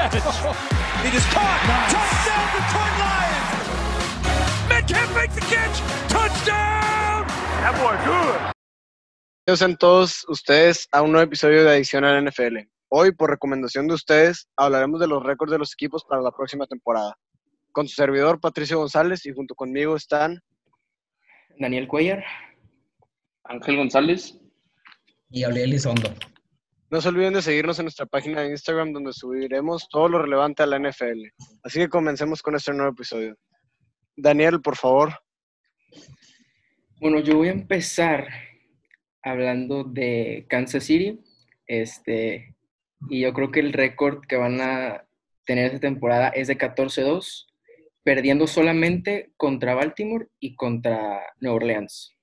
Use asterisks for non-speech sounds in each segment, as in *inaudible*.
It is caught. Touchdown, Detroit Lions. Metcalf makes the catch. Touchdown. That boy good. Bienvenidos sean todos ustedes a un nuevo episodio de Adicción al NFL. Hoy, por recomendación de ustedes, hablaremos de los récords de los equipos para la próxima temporada. Con su servidor, Patricio González, y junto conmigo están Daniel Cuellar. Ángel González. Y Gabriel Elizondo. No se olviden de seguirnos en nuestra página de Instagram donde subiremos todo lo relevante a la NFL. Así que comencemos con este nuevo episodio. Daniel, por favor. Bueno, yo voy a empezar hablando de Kansas City. Este, y yo creo que el récord que van a tener esta temporada es de 14-2, perdiendo solamente contra Baltimore y contra Nueva Orleans.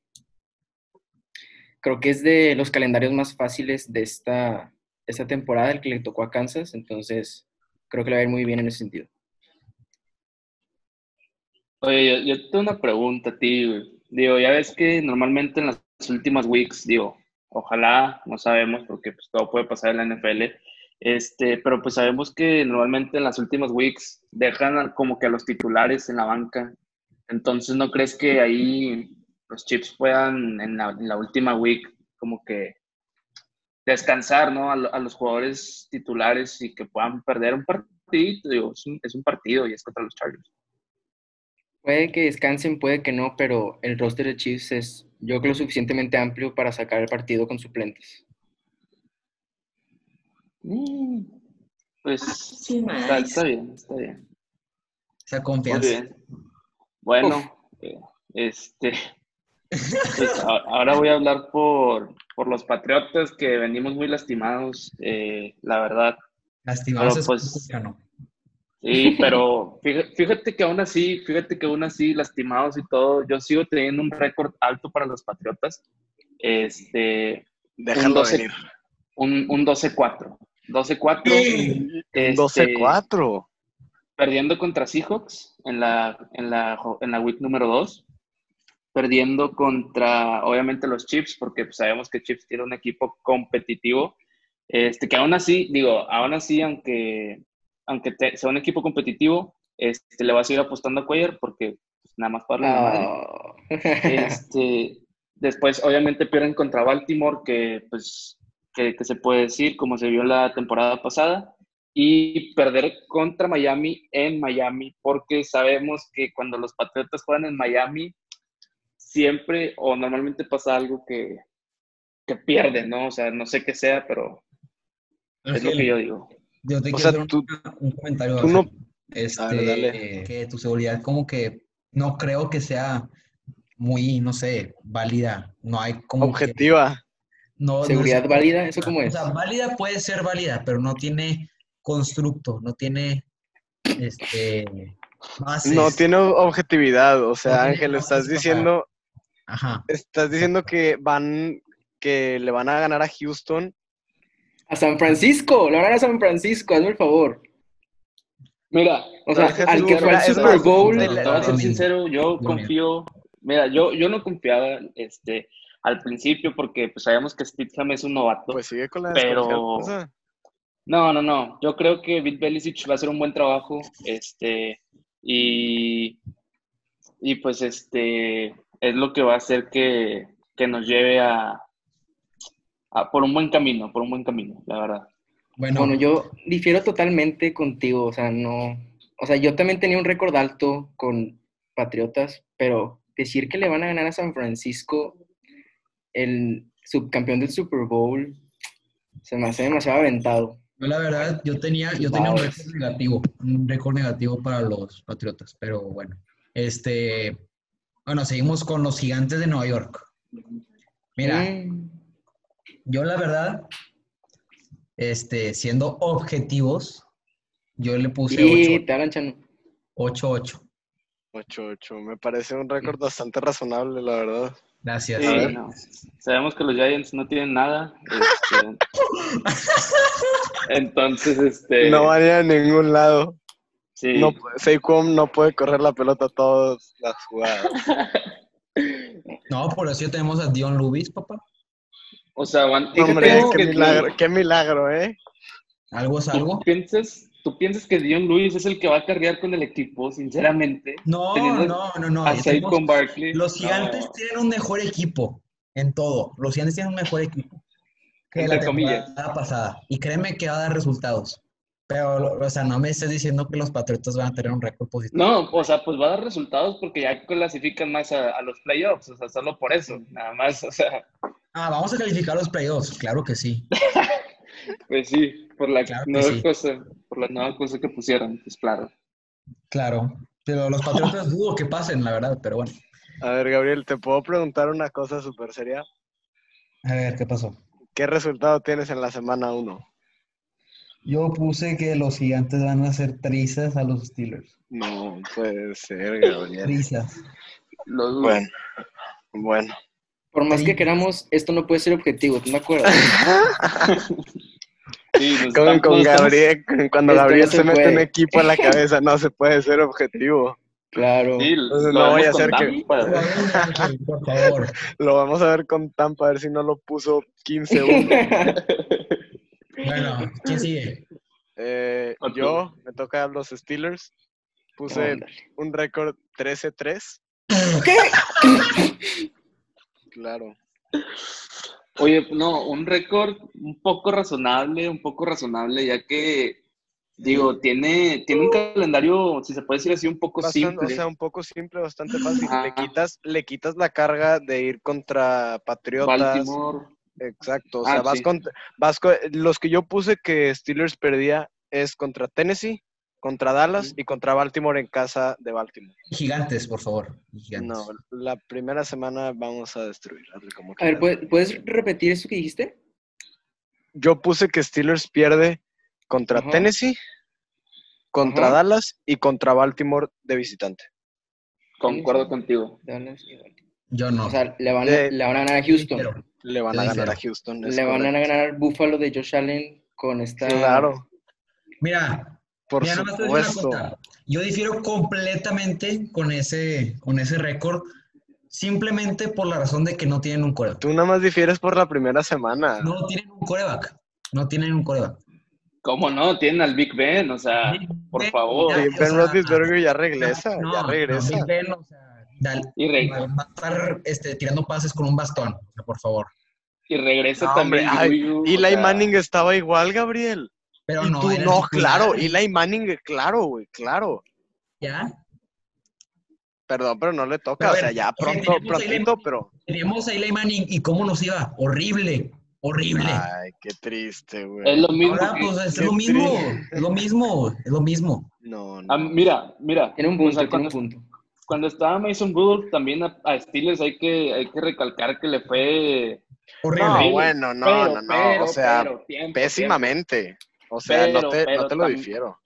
Creo que es de los calendarios más fáciles de esta, esta temporada, el que le tocó a Kansas, entonces creo que le va a ir muy bien en ese sentido. Oye, yo, yo tengo una pregunta a ti. Digo, ya ves que normalmente en las últimas weeks, digo, ojalá, no sabemos, porque pues todo puede pasar en la NFL, este, pero pues sabemos que normalmente en las últimas weeks dejan como que a los titulares en la banca. Entonces, ¿no crees que ahí los Chips puedan en la, en la última week como que descansar, ¿no? A, a los jugadores titulares y que puedan perder un partidito, digo, es un, es un partido y es contra los Chargers. Puede que descansen, puede que no, pero el roster de Chiefs es, yo creo, lo suficientemente amplio para sacar el partido con suplentes. Mm, Pues Sí, está, nice. está bien, está bien. Esa Muy confianza. bien. Bueno, eh, este, pues, ahora voy a hablar por, por los Patriotas que venimos muy lastimados, eh, la verdad. Lastimados Pero, es pues, ¿no? Sí, pero fíjate, fíjate que aún así, fíjate que aún así, lastimados y todo, yo sigo teniendo un récord alto para los Patriotas. Este, Déjalo 12. venir. un, un 12-4. 12-4. Un este, 12-4. perdiendo contra Seahawks en la, en la, en la week número 2, perdiendo contra, obviamente, los Chiefs, porque pues, sabemos que Chiefs tiene un equipo competitivo, este, que aún así, digo, aún así, aunque, aunque te- sea un equipo competitivo, este, le va a seguir apostando a Cuellar, porque pues, nada más para la madre. Oh. *laughs* Este, después, obviamente, pierden contra Baltimore, que pues, que, que se puede decir, como se vio la temporada pasada, y perder contra Miami en Miami, porque sabemos que cuando los Patriotas juegan en Miami, siempre o normalmente pasa algo que, que pierden, ¿no? O sea, no sé qué sea, pero es lo que yo digo. Yo te O quiero sea, hacer un- tú- un, comentario. tú no-. Este, dale. que tu seguridad como que no creo que sea muy, no sé, válida. No hay como Objetiva. no Seguridad sé. válida, ¿eso cómo O es? sea, válida puede ser válida, pero no tiene constructo, no tiene este bases. No tiene objetividad. O sea, Ángel, bases estás para- diciendo, Ajá. estás diciendo que van, que le van a ganar a Houston. A San Francisco, la verdad a San Francisco, hazme el favor. Mira, O sea, al que fue al es Super más, Bowl, Te voy a ser sincero, yo confío, mira, yo, yo no confiaba este, al principio porque pues, sabemos que Stidham es un novato. Pues sigue con la Pero-. No, no, no. Yo creo que Bill Belichick va a hacer un buen trabajo. Este, y, y pues este es lo que va a hacer que, que nos lleve a, a- por un buen camino, por un buen camino, la verdad. Bueno, Bueno, yo difiero totalmente contigo, o sea, no, o sea, yo también tenía un récord alto con Patriotas, pero decir que le van a ganar a San Francisco, el subcampeón del Super Bowl, se me hace demasiado aventado. yo la verdad, yo tenía, yo tenía un récord negativo, un récord negativo para los Patriotas, pero bueno. Este, bueno, seguimos con los gigantes de Nueva York. Mira, Mm, yo la verdad, este, siendo objetivos, yo le puse sí, te hablan, Chano. 8-8. 8-8. Me parece un récord bastante razonable, la verdad. Gracias. Sí, ver. no. Sabemos que los Giants no tienen nada. este, *laughs* entonces, este. No van a ir a ningún lado. Sí. No, Saquon no puede correr la pelota todas las jugadas. *laughs* No, por eso tenemos a Dion Lubis, papá. O sea, van, Hombre, qué que- milagro, qué milagro, ¿eh? Algo es ¿Tú algo. piensas, ¿tú piensas que Dion Lewis es el que va a cargar con el equipo, sinceramente? No, no, no, no. a ya Saquon tenemos- Barkley. Los gigantes No. tienen un mejor equipo en todo. Los gigantes tienen un mejor equipo que la comillas. temporada pasada. Y créeme que va a dar resultados. Pero, o sea, no me estés diciendo que los Patriotas van a tener un récord positivo. No, o sea, pues va a dar resultados porque ya clasifican más a, a los playoffs, o sea, solo por eso, nada más, o sea, Ah, vamos a calificar los playoffs. Claro que sí. *laughs* pues sí, por la Claro nueva sí. cosa, por la nueva cosa que pusieron, pues claro. Claro. Pero los Patriotas *laughs* dudo que pasen, la verdad. Pero bueno. A ver, Gabriel, ¿te puedo preguntar una cosa súper seria? A ver, ¿qué pasó? ¿Qué resultado tienes en la semana 1? Yo puse que los gigantes van a hacer trizas a los Steelers. No puede ser, Gabriel. Trizas. Bueno, bueno. Por más que queramos, esto no puede ser objetivo, ¿tú me acuerdas? *laughs* Sí, nos Con, Gabriel, cuando Esto Gabriel no se, se mete un equipo a la cabeza, no se puede ser objetivo. Claro. sí, Entonces, lo no voy a hacer que- Tampa. Por favor. *laughs* Lo vamos a ver con Tampa, a ver si no lo puso 15-1. *laughs* Bueno, ¿quién sigue? Eh, Ok. yo, me toca los Steelers. Puse Ándale. un récord 13-3. ¿Qué? Claro. Oye, no, un récord un poco razonable, un poco razonable, ya que, digo, tiene, tiene un calendario, si se puede decir así, un poco Bastante- simple. o sea, un poco simple, bastante fácil. Le quitas, le quitas la carga de ir contra Patriotas. Baltimore. Exacto. O Ah, sea, vas sí. contra, vas co- los que yo puse que Steelers perdía es contra Tennessee, contra Dallas y contra Baltimore en casa de Baltimore. Gigantes, por favor. Gigantes. No, la primera semana vamos a destruir. como A ver. ¿puedes, puedes repetir eso que dijiste? Yo puse que Steelers pierde contra Ajá. Tennessee, contra Ajá. Dallas y contra Baltimore de visitante. Concuerdo contigo. Dallas y Baltimore. Yo no. O sea, le van, a, De- le van a ganar a Houston. Pero- Le van a ganar a. Houston. Le van a ganar al Buffalo de Josh Allen con esta. Claro, Mira, por mira, supuesto. Yo difiero completamente con ese, con ese récord, simplemente por la razón de que no tienen un coreback. Tú nada más difieres por la primera semana. No tienen un coreback. No tienen un coreback. ¿Cómo no? Tienen al Big Ben, o sea, por Ben, favor. ya, o Ben sea, Roethlisberger ya regresa, No, ya no, regresa. Big Ben, o sea, dal- Y, re- va a estar este, tirando pases con un bastón, o sea, por favor. y regresa No, también. ay, o Eli sea, Manning estaba igual, Gabriel. Pero y no, tú, no, titular. claro, Eli Manning, claro, güey, claro. Ya, Perdón, pero no le toca, a o sea, ya oye, pronto, tenemos a Eli prontito, Manning. pero... teníamos a Eli Manning y cómo nos iba. Horrible, horrible. Ay, qué triste, güey. Es lo mismo. Ahora, pues es lo mismo, triste. es lo mismo, es lo mismo. No, no. Ah, mira, mira. Tiene un o punto, sea, tiene un punto. Cuando estaba Mason Rudolph, también a, a Steelers hay que, hay que recalcar que le fue. Horrible. No, bueno, no, Pero, no, no, pero, o sea, pero, tiempo, pésimamente. O sea, no Pero, te, no te lo tam- difiero.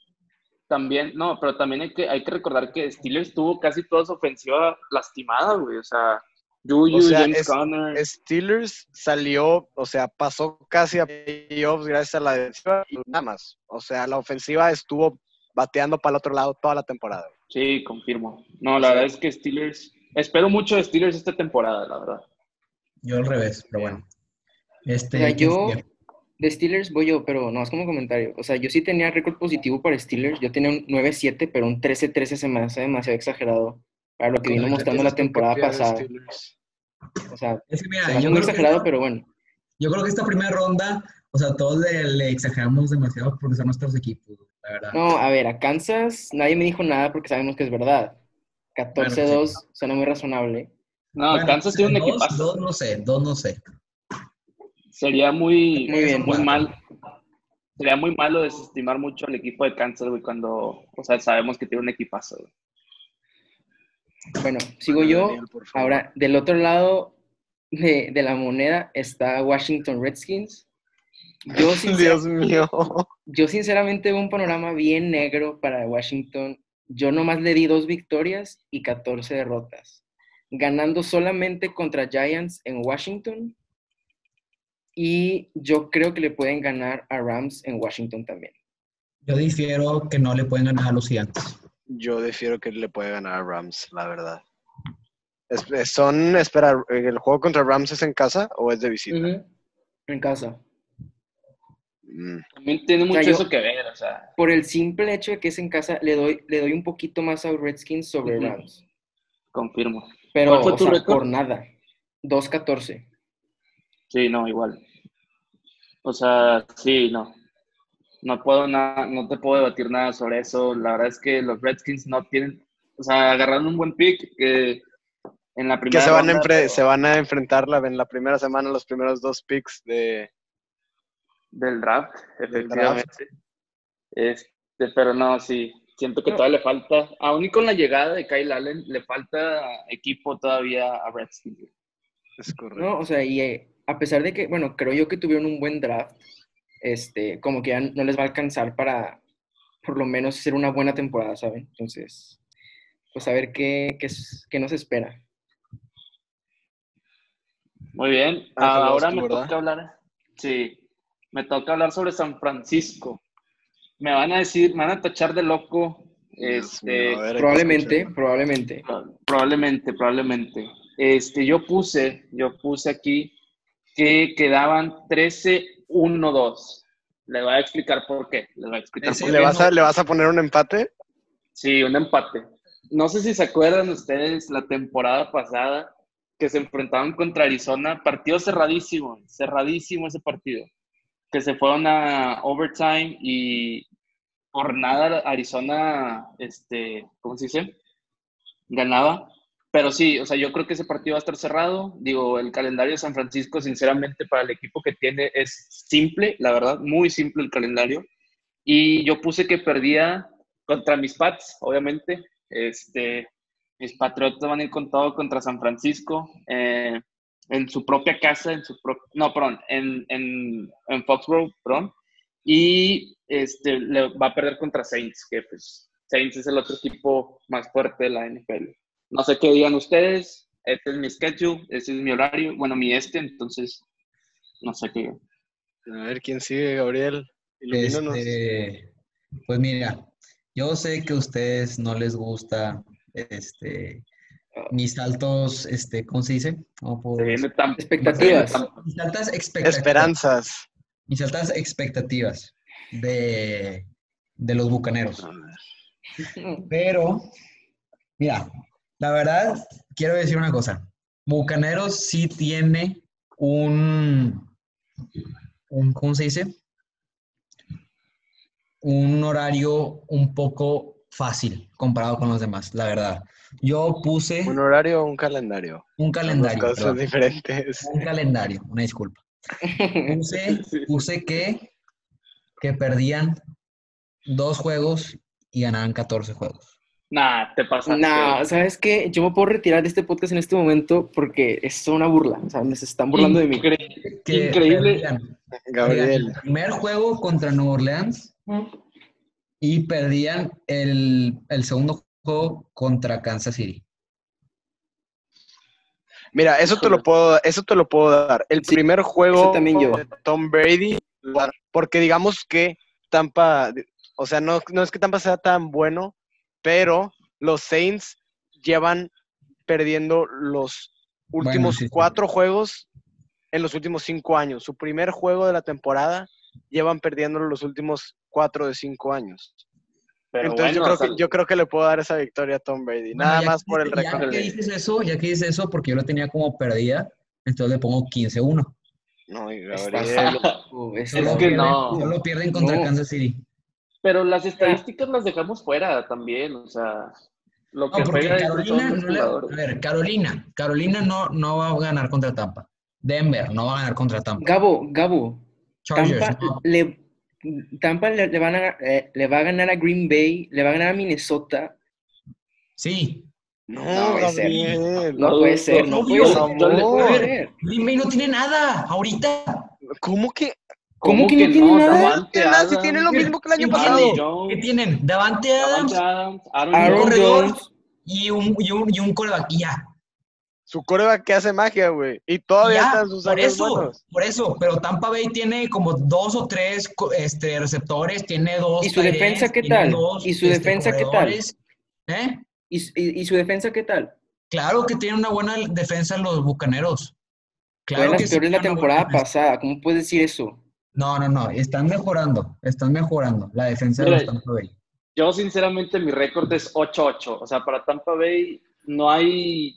También, no, pero también hay que, hay que recordar que Steelers tuvo casi toda su ofensiva lastimada, güey. O sea, Juju, O sea, James es- Conner. Steelers salió, o sea, pasó casi a playoffs gracias a la defensiva y nada más. O sea, la ofensiva estuvo bateando para el otro lado toda la temporada. Sí, confirmo. No, la verdad es que Steelers. Espero mucho de Steelers esta temporada, la verdad. Yo al revés, pero bueno. Este, O sea, ¿quién yo de Steelers voy yo, pero no es como comentario. O sea, yo sí tenía récord positivo para Steelers. Yo tenía un 9-7, pero un 13-13 se me hace demasiado exagerado para lo que vino mostrando la temporada pasada. Steelers. O sea, Es que mira, se me hace yo muy que exagerado, pero bueno. yo creo que esta primera ronda, o sea, todos le, le exageramos demasiado porque son nuestros equipos, la verdad. No, a ver, a Kansas nadie me dijo nada porque sabemos que es verdad. 14-2 suena muy razonable. No, Bueno, Kansas tiene un equipazo. Dos no sé, dos no sé. Sería muy, Muy bien. muy mal. Sería muy malo desestimar mucho al equipo de Kansas, güey, cuando, o sea, sabemos que tiene un equipazo, güey. Bueno, sigo yo. Ahora, del otro lado de, de la moneda está Washington Redskins. Yo, *laughs* Dios mío. yo sinceramente veo un panorama bien negro para Washington. Yo nomás le di dos victorias y 14 derrotas, ganando solamente contra Giants en Washington. Y yo creo que le pueden ganar a Rams en Washington también. Yo difiero que no le pueden ganar a los gigantes. Yo difiero que le puede ganar a Rams, la verdad. Es- son, espera, ¿el juego contra Rams es en casa o es de visita? En casa. Mm. También tiene mucho sea, yo- eso que ver, o sea, Por el simple hecho de que es en casa, le doy, le doy un poquito más a Redskins sobre Ujú. Rams. confirmo. Pero, ¿Cuál fue o tu sea, récord? por nada. 2-14. Sí, no, igual. O sea, sí, no. No puedo nada, no te puedo debatir nada sobre eso. La verdad es que los Redskins no tienen, o sea, agarraron un buen pick que en la Que primera se van, a ronda, enfre- pero- se van a enfrentar la- en la primera semana los primeros dos picks de... del draft, Del efectivamente. Este, pero no, sí, siento que No. todavía le falta, aún y con la llegada de Kyle Allen, le falta equipo todavía a Redskins. Es correcto. No, o sea, y eh, a pesar de que, bueno, creo yo que tuvieron un buen draft, este, como que ya no les va a alcanzar para por lo menos hacer una buena temporada, ¿saben? Entonces, pues a ver qué, qué, qué nos espera. Muy bien, vas ahora tú, me ¿verdad? toca hablar, sí, me toca hablar sobre San Francisco. Me van a decir, me van a tachar de loco, este, ver, Probablemente, probablemente. Pro- Probablemente, probablemente. Este, yo puse, yo puse aquí que quedaban 13-1-2. Le voy a explicar por qué. Le voy a explicar Ese por ¿Le qué. vas, a, ¿Le vas a poner un empate? Sí, un empate. No sé si se acuerdan ustedes la temporada pasada que se enfrentaban contra Arizona, partido cerradísimo, cerradísimo ese partido, que se fueron a overtime y por nada Arizona, este, ¿cómo se dice? Ganaba. Pero sí, o sea, yo creo que ese partido va a estar cerrado. Digo, el calendario de San Francisco, sinceramente, para el equipo que tiene es simple, la verdad, muy simple el calendario. Y yo puse que perdía contra mis Pats, obviamente. Este, mis Patriotas van a ir con todo contra San Francisco, eh, en su propia casa, en su pro- no, perdón, en, en, en Foxborough, perdón. Y este, le va a perder contra Saints, que pues Saints es el otro equipo más fuerte de la NFL. No sé qué digan ustedes, este es mi schedule, este es mi horario, bueno, mi este, entonces no sé qué. A ver, ¿quién sigue, Gabriel? Este, pues mira, yo sé que a ustedes no les gusta este, mis altos, este, ¿cómo se dice? ¿Cómo puedo Se decir? viene tan- Expectativas. Mis altas expectativas. Esperanzas. Mis altas expectativas de, de los bucaneros. Pero, mira, la verdad, quiero decir una cosa. Bucaneros sí tiene un, un, ¿cómo se dice? Un horario un poco fácil comparado con los demás, la verdad. Yo puse ¿Un horario o un calendario? un Son calendario, dos cosas perdón, diferentes. un calendario, una disculpa. Puse, *laughs* puse que, que perdían dos juegos y ganaban 14 juegos. Nah, te pasaste. No, ¿sabes qué? Yo me puedo retirar de este podcast en este momento porque es una burla. O sea, me se están burlando de mí. Incre- Que Increíble. perdían- Gabriel. perdían el primer juego contra Nueva Orleans y perdían el, el segundo juego contra Kansas City. Mira, eso te lo puedo, eso te lo puedo dar. El primer juego también yo. de Tom Brady, porque digamos que Tampa, o sea, no, no es que Tampa sea tan bueno, pero los Saints llevan perdiendo los últimos sí. cuatro juegos en los últimos cinco años. Su primer juego de la temporada llevan perdiendo los últimos cuatro de cinco años. Pero Entonces yo, creo o sea, que, yo creo que le puedo dar esa victoria a Tom Brady. Nada ya más que- por el Ya récord. que de- dices eso, ya que dices eso, porque yo lo tenía como perdida, entonces le pongo 15-1. No, Gabriel. Es que pierden- no. Solo pierden contra No. Kansas City. Pero las estadísticas las dejamos fuera también, o sea, lo No, que porque juega es Carolina, no le- a ver, Carolina, Carolina no, no va a ganar contra Tampa. Denver no va a ganar contra Tampa. Gabo, Gabo, Chargers, Tampa, no. le, Tampa le, le van a, eh, le va a ganar a Green Bay, le va a ganar a Minnesota. Sí. No, No puede ser. No puede ser, no puede ser. no puede ser. Green Bay no tiene nada ahorita. ¿Cómo que? ¿Cómo que no tiene nada? Davante Tiene nada, si Adams, tiene lo mismo que el año ¿Quién pasado. Jones, ¿Qué tienen? Davante Adams Davante Adams, Aaron Aaron. Jones, y un, y un, y un coreback. Y ya. Su coreback que hace magia, güey. Y todavía Ya, están sus por años eso, buenos. por eso. Pero Tampa Bay tiene como dos o tres este, receptores, tiene dos. ¿Y su defensa qué tal? dos, ¿Y su este, defensa qué tal? ¿Eh? ¿Y, y- y su defensa qué tal? Claro que tiene una buena defensa los bucaneros. Fue Claro que sí peores la temporada pasada. ¿Cómo puedes decir eso? No, no, no, están mejorando, están mejorando la defensa de los Tampa Bay. Yo, sinceramente, mi récord es 8-8. O sea, para Tampa Bay no hay.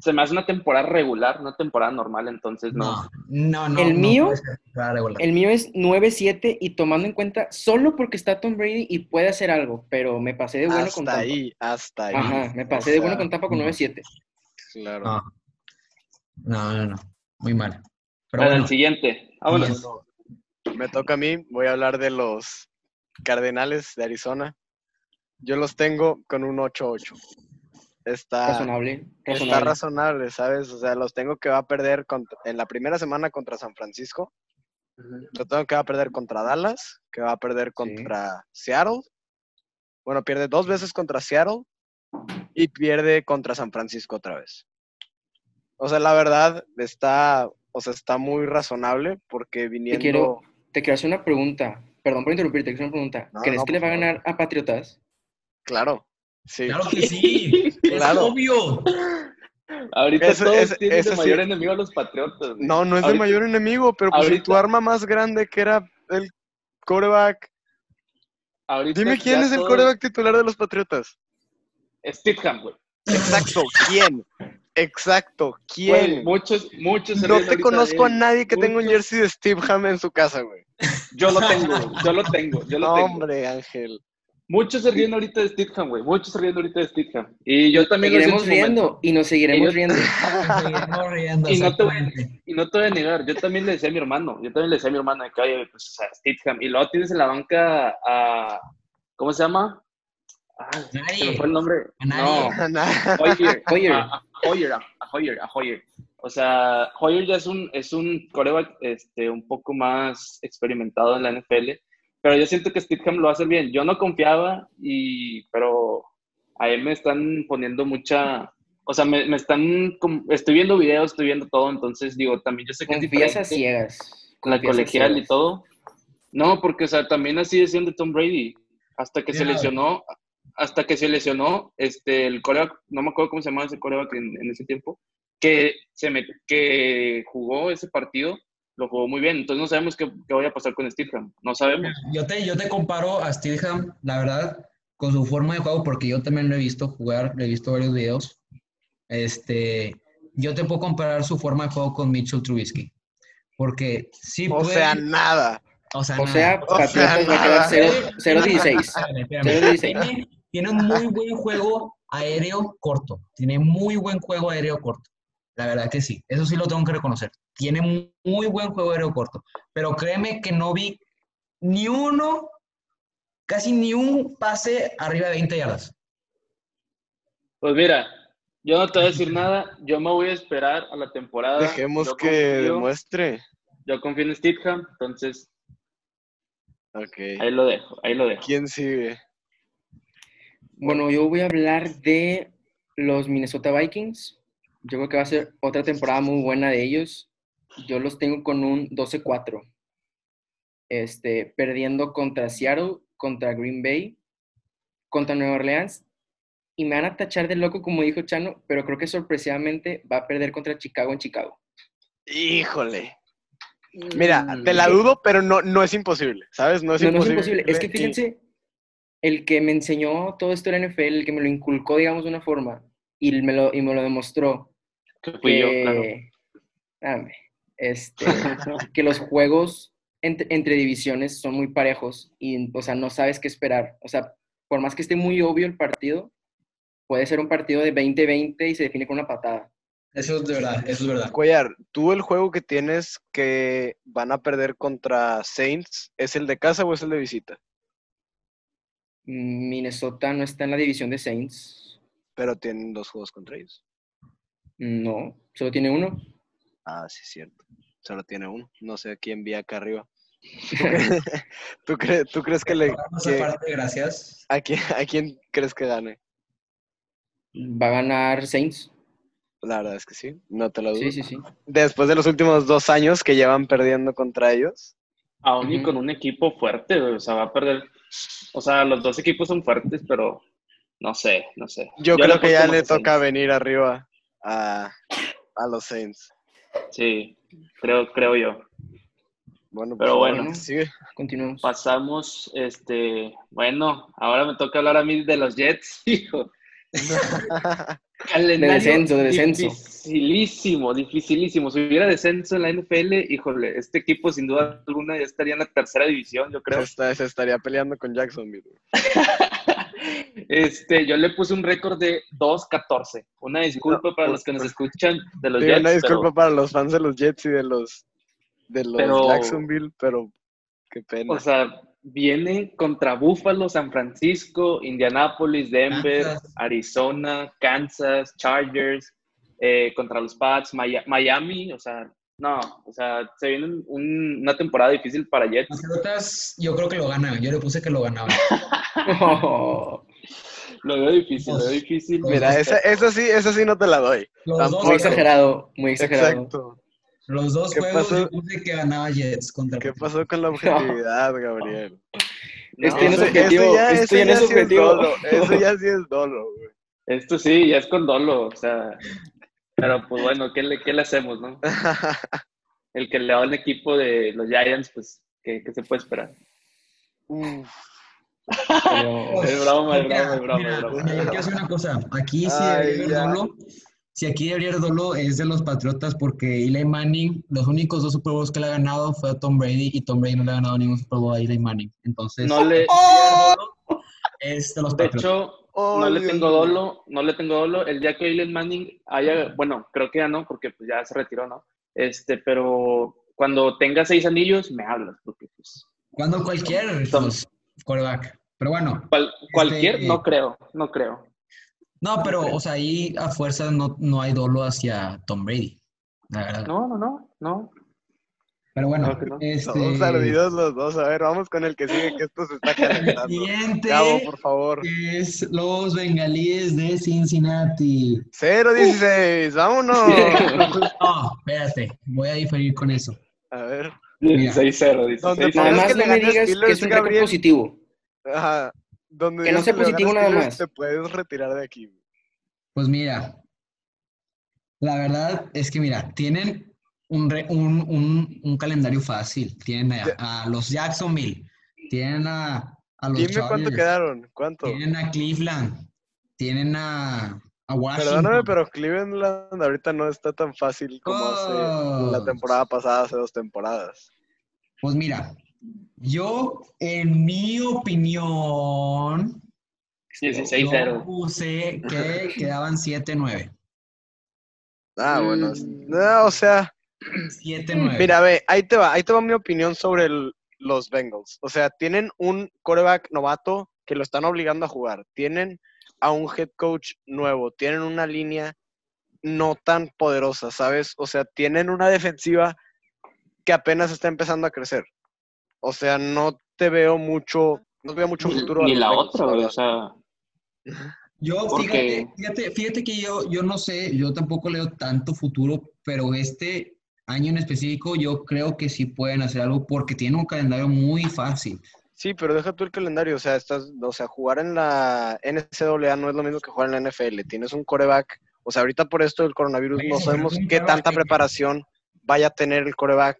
Se me hace una temporada regular, una temporada normal, entonces no. No, no, no. El no mío-. El mío es 9-7 y tomando en cuenta solo porque está Tom Brady y puede hacer algo, pero me pasé de bueno con hasta Tampa. ahí, hasta ahí. Ajá, me O pasé de bueno con Tampa con no. 9-7. Claro. No. no, no, no, muy mal. Pero Bueno, bueno, el siguiente. Vámonos. Me toca a mí, voy a hablar de los Cardenales de Arizona. Yo los tengo con un 8-8. Está, Razonable, está razonable. ¿sabes? O sea, los tengo que va a perder contra- en la primera semana contra San Francisco. Lo tengo que va a perder contra Dallas, que va a perder contra Seattle. Bueno, pierde dos veces contra Seattle y pierde contra San Francisco otra vez. O sea, la verdad está, o sea, está muy razonable porque Te viniendo quiero, te quiero hacer una pregunta. Perdón por interrumpirte, quiero hacer una pregunta. No, ¿Crees no, que le va a ganar a Patriotas? Claro, sí. claro que sí, Claro. es obvio. Ahorita Ese- todos ese- tienen de sí. mayor enemigo a los Patriotas. güey. No, no es de Ahorita- mayor enemigo, pero pues si tu ahorita- arma más grande que era el coreback. ahorita Dime quién es el todos- coreback titular de los Patriotas. Stidham, güey. Exacto, ¿quién? Exacto, Güey, ¿quién? Muchos, muchos se No te ahorita conozco a de nadie que tenga un Muchos- jersey de Steve Ham en su casa, güey. Yo lo tengo, güey. yo lo tengo, yo lo No, tengo. hombre, Ángel. Muchos se ríen ahorita de Stidham, güey. Muchos se ríen ahorita de Stidham. Y yo también Seguiremos riendo y nos seguiremos Y yo- *laughs* riendo. Y no te voy a- exactamente. Y no te voy a negar, yo también le decía a mi hermano, yo también le decía a mi hermano de que, oye, pues, o sea, Stidham. Y luego tienes en la banca a, ¿cómo se llama? Ay, se me fue el nombre. A nadie. No, *laughs* Hoyer. Hoyer. A, a Hoyer, a, a Hoyer, a Hoyer. O sea, Hoyer ya es un, es un coreback este, un poco más experimentado en la NFL, pero yo siento que Stidham lo va a hacer bien. Yo no confiaba, y, pero a él me están poniendo mucha... O sea, me, me están... Estoy viendo videos, estoy viendo todo, entonces digo, también yo sé que Confías a ciegas. con la colegial y ciegas. todo. No, porque, o sea, también así decían de Tom Brady. Hasta que se Mira. lesionó, hasta que se lesionó, este, el coreback, no me acuerdo cómo se llamaba ese coreback en, en ese tiempo, que, se me, que jugó ese partido, lo jugó muy bien. Entonces no sabemos qué, qué vaya a pasar con Stidham. No sabemos. Yo te, yo te comparo a Steelham, la verdad, con su forma de juego, porque yo también lo he visto jugar, le he visto varios videos. Este, yo te puedo comparar su forma de juego con Mitchell Trubisky. Porque sí O puede- sea, nada. o sea, O nada. sea, O sea, Patriotas va a nada. quedar *laughs* 0-16. Espérame, espérame. 0-16. Tiene, tiene un muy buen juego aéreo corto. Tiene muy buen juego aéreo corto. La verdad que sí. Eso sí lo tengo que reconocer. Tiene mu- muy buen juego aéreo corto. Pero créeme que no vi ni uno, casi ni un pase arriba de 20 yardas. Pues mira, yo no te voy a decir nada. Yo me voy a esperar a la temporada. Dejemos Yo que confío- demuestre. Yo confío en Stidham, entonces Ok. ahí lo dejo, ahí lo dejo. ¿Quién sigue? Bueno, yo voy a hablar de los Minnesota Vikings. Yo creo que va a ser otra temporada muy buena de ellos. Yo los tengo con un 12-4. Este, perdiendo contra Seattle, contra Green Bay, contra Nueva Orleans. Y me van a tachar de loco, como dijo Chano, pero creo que sorpresivamente va a perder contra Chicago en Chicago. Híjole. Mira, Mm, te la dudo, pero no, no es imposible, ¿sabes? No es no, no es imposible. imposible. Es que fíjense, el que me enseñó todo esto de la NFL, el que me lo inculcó, digamos, de una forma, y me lo, y me lo demostró, Que fui yo, claro. Dame, este, *laughs* que los juegos entre, entre divisiones son muy parejos y, o sea, no sabes qué esperar. O sea, por más que esté muy obvio el partido, puede ser un partido de 20-20 y se define con una patada. Eso es de verdad, eso es verdad. Cuellar, tú el juego que tienes que van a perder contra Saints, ¿es el de casa o es el de visita? Minnesota no está en la división de Saints. Pero tienen dos juegos contra ellos. No, solo tiene uno. Ah, sí, es cierto. Solo tiene uno. No sé quién vi acá arriba. ¿Tú, cre- *laughs* tú, cre- tú crees que le... Esa que- parte, gracias. ¿a, quién, ¿A quién crees que gane? Va a ganar Saints. La verdad es que sí, no te lo dudo. Sí, sí, sí. Después de los últimos dos años que llevan perdiendo contra ellos. Aún y con un equipo fuerte, o sea, va a perder. O sea, los dos equipos son fuertes, pero no sé, no sé. Yo, creo que ya le toca Saints. venir arriba a, a los Saints. Sí, creo, creo yo. Bueno, Pero pues, bueno. sigue. Continuamos. Pasamos, este, bueno, ahora me toca hablar a mí de los Jets, *laughs* hijo. *laughs* Calendario descenso, de descenso. Dificilísimo, dificilísimo. Si hubiera descenso en la NFL, híjole, este equipo sin duda alguna ya estaría en la tercera división, yo creo. Se estaría peleando con Jacksonville. *laughs* Este, yo le puse un récord de 2-14. Una disculpa para los que nos escuchan de los Digo, Jets. una disculpa pero, para los fans de los Jets y de los de los Pero- Jacksonville, pero qué pena. o sea, viene contra Buffalo, San Francisco, Indianapolis, Denver, Kansas. Arizona, Kansas, Chargers, eh, contra los Pats, Maya- Miami, o sea, no, o sea, se viene un- un- una temporada difícil para Jets. Patriotas, yo creo que lo ganan. Yo le puse que lo ganaban. Oh, *laughs* *laughs* Lo veo difícil, lo veo difícil. Mira, esa, esa sí, esa sí no te la doy. Tampoco. muy exagerado, muy exagerado. Exacto. los dos ¿Qué juegos pasó? yo puse que ganaba Jets contra ¿Qué pasó con la objetividad, Gabriel? *laughs* Esto No, ya no es objetivo, ya- es sí objetivo. dolo, Eso ya sí es dolo, güey. Esto sí, ya es con dolo, o sea, pero pues bueno, ¿qué le, qué le hacemos, no? *laughs* El que le va al equipo de los Giants, pues, ¿qué, qué se puede esperar? Uf. Pero- Es broma, es Mira, broma, es broma, mira, es broma. mira, yo quiero decir una cosa. Aquí sí Ay, debería haber dolo. Si aquí debería haber dolo es de los Patriotas porque Eli Manning, los únicos dos Super Bowls que le ha ganado fue a Tom Brady y Tom Brady no le ha ganado ningún Super Bowl a Eli Manning. Entonces, No le, es de los de Patriotas. hecho, Oh, no le Dios tengo dolo, no le tengo dolo. El día que Eileen Manning haya, bueno, creo que ya no, porque pues ya se retiró, ¿no? Este, pero cuando tenga seis anillos, me hablas, porque pues, Cuando cualquier pues, quarterback. Pero bueno, cual- cualquier, Este- no creo, no creo. no, pero, o sea, ahí a fuerza no, no hay dolo hacia Tom Brady. La verdad. No, no, no, no. Pero bueno, que no. este. Todos ardidos los dos. A ver, vamos con el que sigue, que esto se está *laughs* calentando. Siguiente Cabo, por favor. es los bengalíes de Cincinnati. 0-16, vámonos. *laughs* No, espérate, voy a diferir con eso. A ver. Mira. 6-0, dice. ¿Dónde 6-0. Nada ¿Sabes más que no me digas que es un récord Gabriel? positivo. Ajá. Donde Que no sea positivo nada Steelers, más. Te puedes retirar de aquí. Pues mira, la verdad es que mira, tienen un, re- un, un, un calendario fácil. Tienen a, a los Jacksonville, tienen a, a los Dime cuánto quedaron. ¿Cuánto? tienen a Cleveland, tienen a, a Washington. Perdóname, pero Cleveland ahorita no está tan fácil como hace la Oh. temporada pasada, hace dos temporadas. Pues mira, yo en mi opinión, yo 16-0. puse que *laughs* quedaban 7-9. Ah, bueno. Mm. No, o sea, 7-9. mira, ve, ahí te va, ahí te va mi opinión sobre el- los Bengals. O sea, tienen un quarterback novato que lo están obligando a jugar. Tienen a un head coach nuevo. Tienen una línea no tan poderosa, ¿sabes? O sea, tienen una defensiva que apenas está empezando a crecer. O sea, no te veo mucho, no veo mucho futuro. Ni la Bengals, otra, verdad. o sea, Yo, Porque- fíjate, fíjate, fíjate que yo, yo no sé, yo tampoco leo tanto futuro, pero este año en específico yo creo que sí pueden hacer algo porque tienen un calendario muy fácil. Sí, pero deja tú el calendario, o sea, estás, o sea, jugar en la NCAA no es lo mismo que jugar en la NFL. Tienes un coreback, o sea, ahorita por esto del coronavirus no sabemos qué tanta que- preparación vaya a tener el coreback.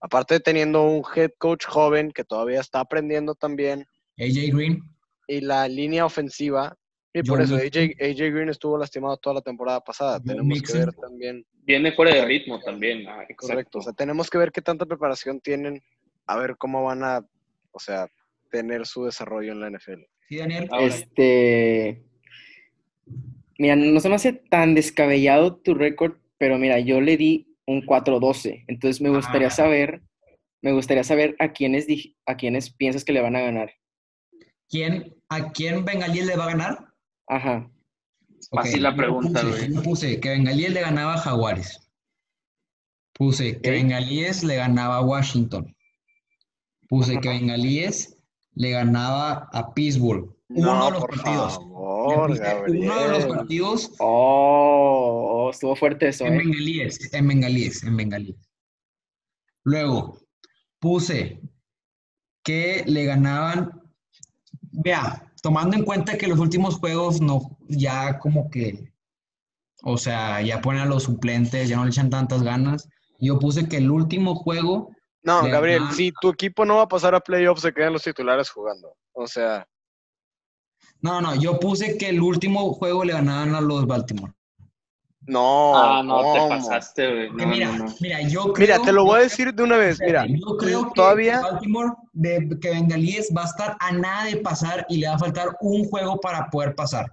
Aparte de teniendo un head coach joven que todavía está aprendiendo también AJ Green, y la línea ofensiva. Y por eso. AJ, AJ Green estuvo lastimado toda la temporada pasada. Tenemos que ver también, viene fuera de ritmo también. ah, exacto. correcto, o sea, tenemos que ver qué tanta preparación tienen, a ver cómo van a, o sea, tener su desarrollo en la NFL. ¿sí, Daniel? Ahora, Este. Mira, no se me hace tan descabellado tu récord, pero mira, yo le di un 4-12. Entonces me gustaría Ah. saber, me gustaría saber a quiénes dij- a quiénes piensas que le van a ganar. ¿Quién, ¿A quién Bengalíes le va a ganar? Ajá. Fácil la yo pregunta, puse- güey. Yo puse que Bengalíes le ganaba a Jaguares. Puse que. Bengalíes le ganaba a Washington. Puse que. Bengalíes le ganaba a Pittsburgh. Uno No, de los por partidos. Favor, uno de los partidos Oh, oh, estuvo fuerte eso, en ¿eh? Bengalíes, en Bengalíes, en Bengalíes. Luego, puse que le ganaban, vea, tomando en cuenta que los últimos juegos no, ya como que, o sea, ya ponen a los suplentes, ya no le echan tantas ganas. Yo puse que el último juego No, Gabriel, si tu equipo no va a pasar a playoffs, se quedan los titulares jugando. O sea, No, no, yo puse que el último juego le ganaban a los Baltimore. No. Ah, no, te pasaste, güey. No, mira, no, no. mira, yo creo. Mira, te lo voy a decir de una vez. Mira, Yo creo que todavía. Baltimore, de, que Bengalíes va a estar a nada de pasar y le va a faltar un juego para poder pasar.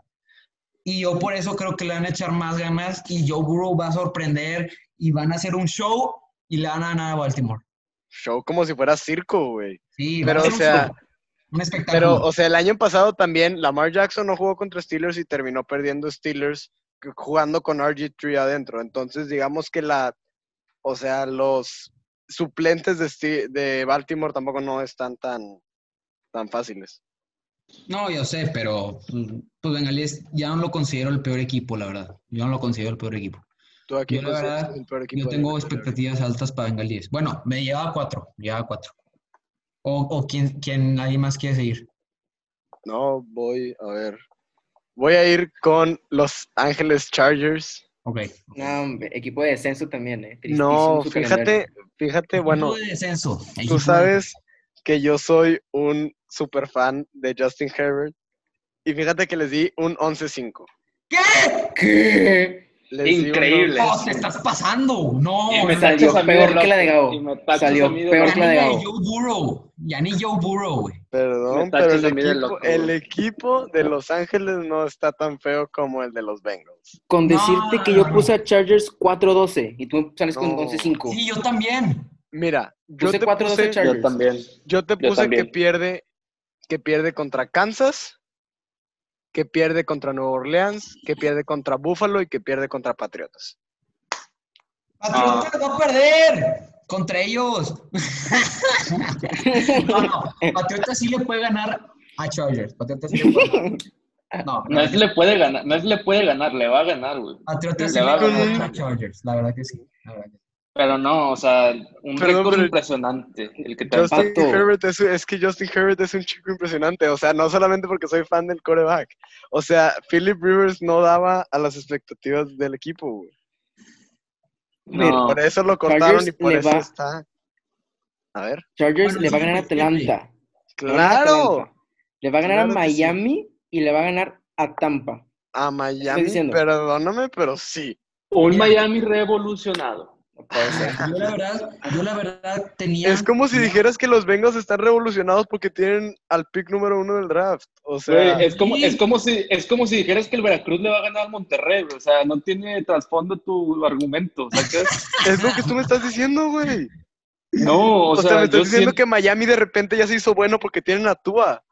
Y yo por eso creo que le van a echar más ganas y Joe Burrow va a sorprender y van a hacer un show y le van a ganar a Baltimore. Show como si fuera circo, güey. Sí, Pero, o un sea, show, un espectáculo. Pero, o sea, el año pasado también Lamar Jackson no jugó contra Steelers y terminó perdiendo Steelers jugando con RG3 adentro. Entonces, digamos que la, o sea, los suplentes de, de Baltimore tampoco no están tan, tan fáciles. No, yo sé, pero pues, pues Bengalíes ya no lo considero el peor equipo, la verdad. Yo no lo considero el peor equipo. Tú aquí Yo, la pues, verdad, eres el peor equipo Yo tengo expectativas altas para Bengalíes. Bueno, me lleva a cuatro, me lleva a cuatro. O, o quién, quién, nadie más quiere seguir. No, voy a ver. Voy a ir con Los Ángeles Chargers. Ok. No, hombre, equipo de descenso también, ¿eh? No, calendario. fíjate, fíjate, bueno, Equipo de descenso. tú de- sabes que yo soy un super fan de Justin Herbert. Y fíjate que les di un 11-5. ¿Qué? ¿Qué? Les Increíble. No, te estás pasando. No, Y me salió peor que la de Gabo. y me tachas Salió peor que la de Ya ni Gabo. Joe Burrow. Ya ni Joe Burrow, güey. Perdón, pero el equipo, el de Los Ángeles no está tan feo como el de los Bengals. Con No, decirte que yo puse a Chargers 4-12 y tú sales con No. 11-5. Sí, yo también. Mira, yo Puse te 4-12 puse, Chargers. Yo también. yo te yo puse que pierde, que pierde contra Kansas, que pierde contra Nueva Orleans, que pierde contra Buffalo y que pierde contra Patriotas. Patriotas va a perder contra ellos. *laughs* no, no. Patriotas sí le puede ganar a Chargers. Patriotas sí le puede ganar. No, *laughs* No es le puede ganar, no es le puede ganar, le va a ganar, güey. Patriotas sí Le va a ganar. a Chargers. La verdad que sí. La verdad que sí. Pero no, o sea, un récord impresionante el que te Justin. Herbert es, es que Justin Herbert es un chico impresionante, o sea, no solamente porque soy fan del coreback, o sea, Philip Rivers no daba a las expectativas del equipo, güey. No. por eso lo cortaron y por eso va- está. A ver, Chargers Bueno, le va a ganar a. Atlanta. Claro, Atlanta. Le va a ganar a sí. Miami y le va a ganar a Tampa. a Miami, perdóname, pero sí. Un. Miami revolucionado. No puede ser. *laughs* Yo la verdad, yo la verdad tenía. Es como si dijeras que los Bengals están revolucionados porque tienen al pick número uno del draft, o sea, es como, es como si, es como si dijeras que el Veracruz le va a ganar al Monterrey. O sea, no tiene trasfondo tu argumento. O sea, que- *laughs* es lo que tú me estás diciendo, güey. no, o, O, sea, sea, me estás yo diciendo siento- que Miami de repente ya se hizo bueno porque tienen a Tua.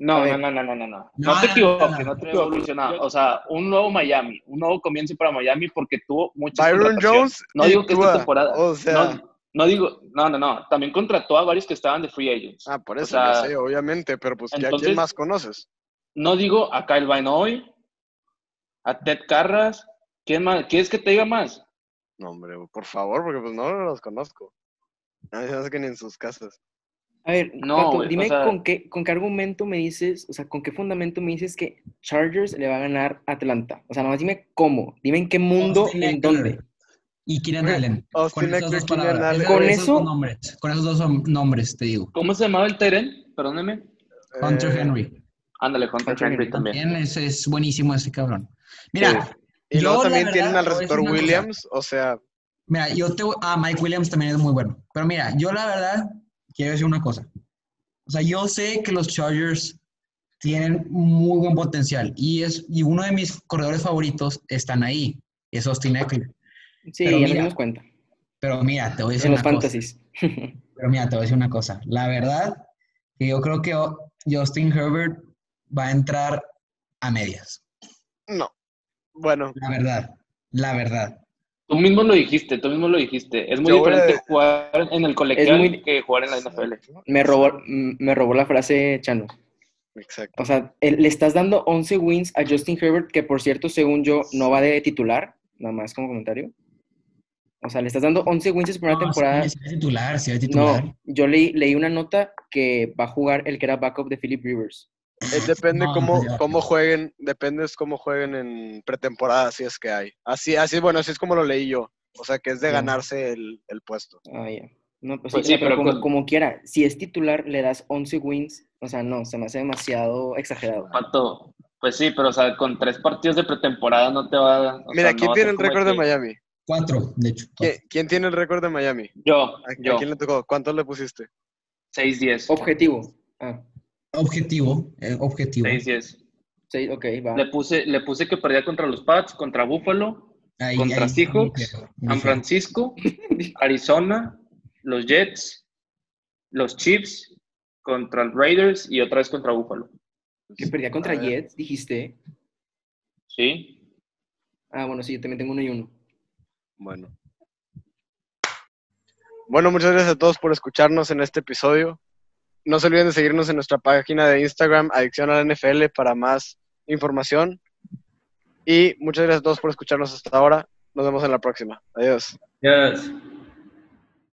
No, A no, no, no, no, no, no. No, No te no, equivoques, no, no. no te equivoques. O sea, un nuevo Miami, un nuevo comienzo para Miami porque tuvo muchas Byron. Jones No digo que esta temporada. o sea- no, no digo, no, no, no. También contrató a varios que estaban de free agents. Ah, por O eso, sea, ya sé, obviamente, pero pues ya entonces- quién más conoces. No digo a Kyle Binoy, a Ted Carras. ¿Quién más? ¿Quieres que te diga más? No, hombre, por favor, porque pues no los conozco. *laughs* Nadie sabe que ni en sus casas. A ver, No, o dime sea- con, qué, con qué argumento me dices, o sea, con qué fundamento me dices que Chargers le va a ganar a Atlanta. O sea, nomás dime cómo, dime en qué mundo, Austin en Eckler dónde. Y Güey, Allen. *laughs* Austin Con Eckler, dos. Allen. Esos- Con esos eso- dos nombres. Con esos dos nombres, te digo. ¿Cómo se llamaba el Teren? Perdóneme. Hunter Eh, Henry. Ándale, Hunter Hunter Henry Henry también. También es, es buenísimo ese cabrón. Mira, Y luego también verdad, tienen al receptor cosa. Williams, o sea, Mira, yo te Ah, Mike Williams también es muy bueno. Pero mira, yo la verdad quiero decir una cosa. O sea, yo sé que los Chargers tienen muy buen potencial y, es, y uno de mis corredores favoritos están ahí. Es Austin Eckler. Sí, Pero ya nos mira, dimos cuenta. Pero mira, te voy a decir En los una cosa. fantasies. *laughs* Pero mira, te voy a decir una cosa. La verdad, que yo creo que Justin Herbert va a entrar a medias. no. Bueno, La verdad. La verdad. Tú mismo lo dijiste, tú mismo lo dijiste. Es muy Yo voy a- diferente jugar en el colegial muy- que jugar en la NFL. Me robó, mm, me robó la frase Chano. exacto. O sea, le estás dando 11 wins a Justin Herbert, que por cierto, según yo, no va de titular, nada más como comentario. O sea, le estás dando 11 wins en su primera No, temporada. Sí, sí es titular, sí es titular. No, yo leí, leí una nota que va a jugar el que era backup de Philip Rivers. Eh, depende No, cómo, ya. cómo jueguen, depende cómo jueguen en pretemporada, si es que hay. Así, así, bueno, así es como lo leí yo. O sea, que es de ganarse el, el puesto. Ah, ya. No, pues, Pues sí, sí, pero pero como, con- como quiera, si es titular, le das 11 wins. O sea, no, se me hace demasiado exagerado. Pato, pues sí, pero o sea, con tres partidos de pretemporada no te va a... Mira, sea, no ¿quién a tiene el récord de Miami? Cuatro, de hecho. ¿Quién, quién tiene el récord de Miami? Yo, ¿A, a yo, quién le tocó? ¿Cuántos le pusiste? 6-10. Objetivo. Ah, Objetivo, eh, objetivo. 6-10. sí, ok, va. Le puse, le puse que perdía contra los Pats, contra Buffalo, Ahí- contra ahí- Seahawks, muy San. Francisco, *laughs* Arizona, los Jets, los Chiefs, contra los Raiders y otra vez contra Buffalo. Que perdía contra. Jets, dijiste. ¿Sí? Ah, bueno, sí, yo también tengo uno y uno. Bueno. Bueno, muchas gracias a todos por escucharnos en este episodio. No se olviden de seguirnos en nuestra página de Instagram, Adicción a la NFL, para más información. Y muchas gracias a todos por escucharnos hasta ahora. Nos vemos en la próxima. Adiós.